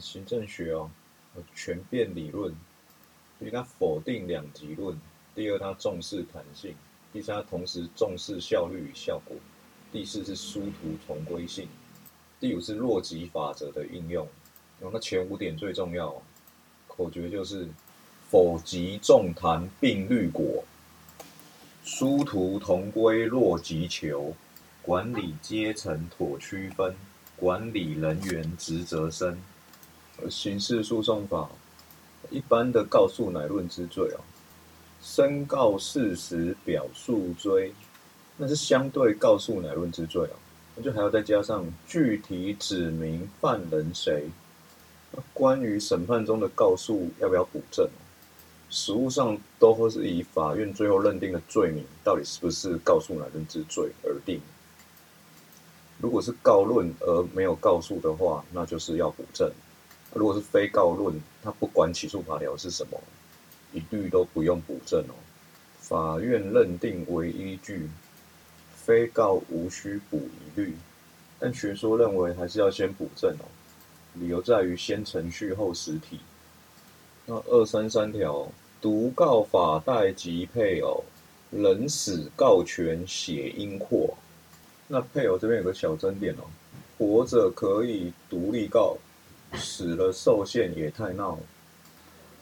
行政学哦，全变理论，所以它否定两极论。第二，它重视弹性；第三，它同时重视效率与效果；第四是殊途同归性；第五是洛极法则的应用。那前五点最重要，口诀就是否极重弹并律果，殊途同归洛极求，管理阶层妥区分，管理人员职责深。刑事诉讼法一般的告诉乃论之罪哦。申告事实表述追，那是相对告诉乃论之罪哦，那就还要再加上具体指明犯人谁。那关于审判中的告诉要不要补正，实务上都会是以法院最后认定的罪名到底是不是告诉乃论之罪而定。如果是告论而没有告诉的话，那就是要补正；如果是非告论，他不管起诉法条是什么。一律都不用补正哦，法院认定为依据，非告无需补一律，但学说认为还是要先补正哦，理由在于先程序后实体。那二三三条，独告法代及配偶，人死告权写因扩。那配偶这边有个小争点哦，活着可以独立告，死了受限也太闹。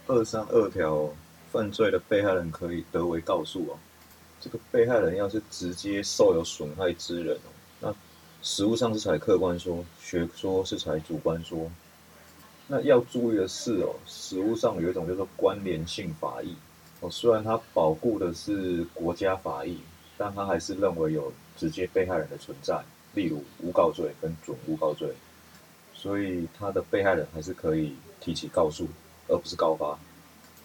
二三二条。犯罪的被害人可以得为告诉哦。这个被害人要是直接受有损害之人哦，那实物上是采客观说，学说是采主观说。那要注意的是哦，实物上有一种叫做关联性法益哦，虽然它保护的是国家法益，但它还是认为有直接被害人的存在，例如诬告罪跟准诬告罪，所以他的被害人还是可以提起告诉，而不是告发。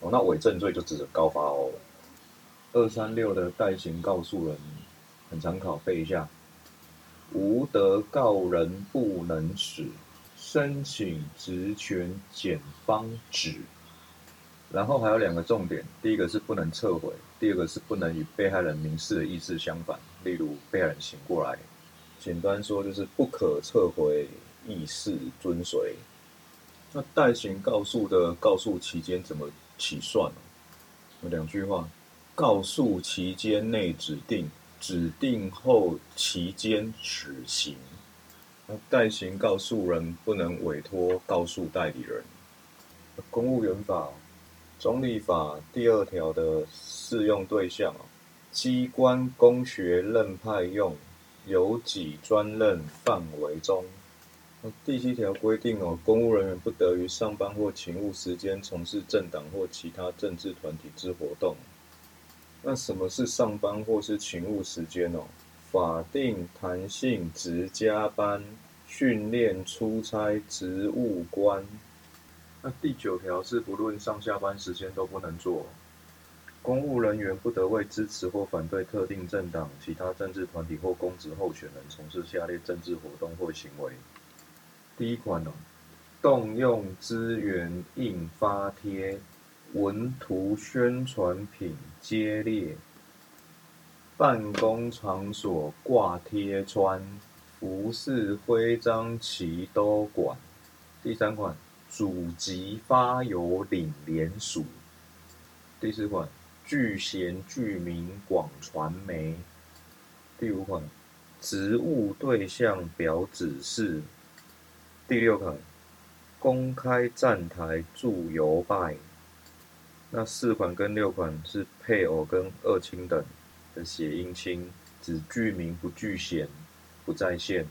哦，那伪证罪就指着告发哦。二三六的代行告诉人，很常考，背一下。无得告人不能使，申请职权检方指。然后还有两个重点，第一个是不能撤回，第二个是不能与被害人民事的意志相反。例如被害人醒过来，简单说就是不可撤回意识遵随。那代行告诉的告诉期间怎么？起算有两句话：告诉期间内指定，指定后期间执行。那代行告诉人不能委托告诉代理人。公务员法、中立法第二条的适用对象机关公学任派用，有己专任范围中。第七条规定哦，公务人员不得于上班或勤务时间从事政党或其他政治团体之活动。那什么是上班或是勤务时间哦？法定弹性值加班、训练、出差、职务官。那第九条是不论上下班时间都不能做。公务人员不得为支持或反对特定政党、其他政治团体或公职候选人从事下列政治活动或行为。第一款哦，动用资源印发贴、文图宣传品接列、办公场所挂贴穿、服饰徽章旗都管。第三款，主级发邮领联署。第四款，具贤具名广传媒。第五款，职务对象表指示。第六款，公开站台助游拜。那四款跟六款是配偶跟二亲等的谐音亲，只具名不具显，不在线。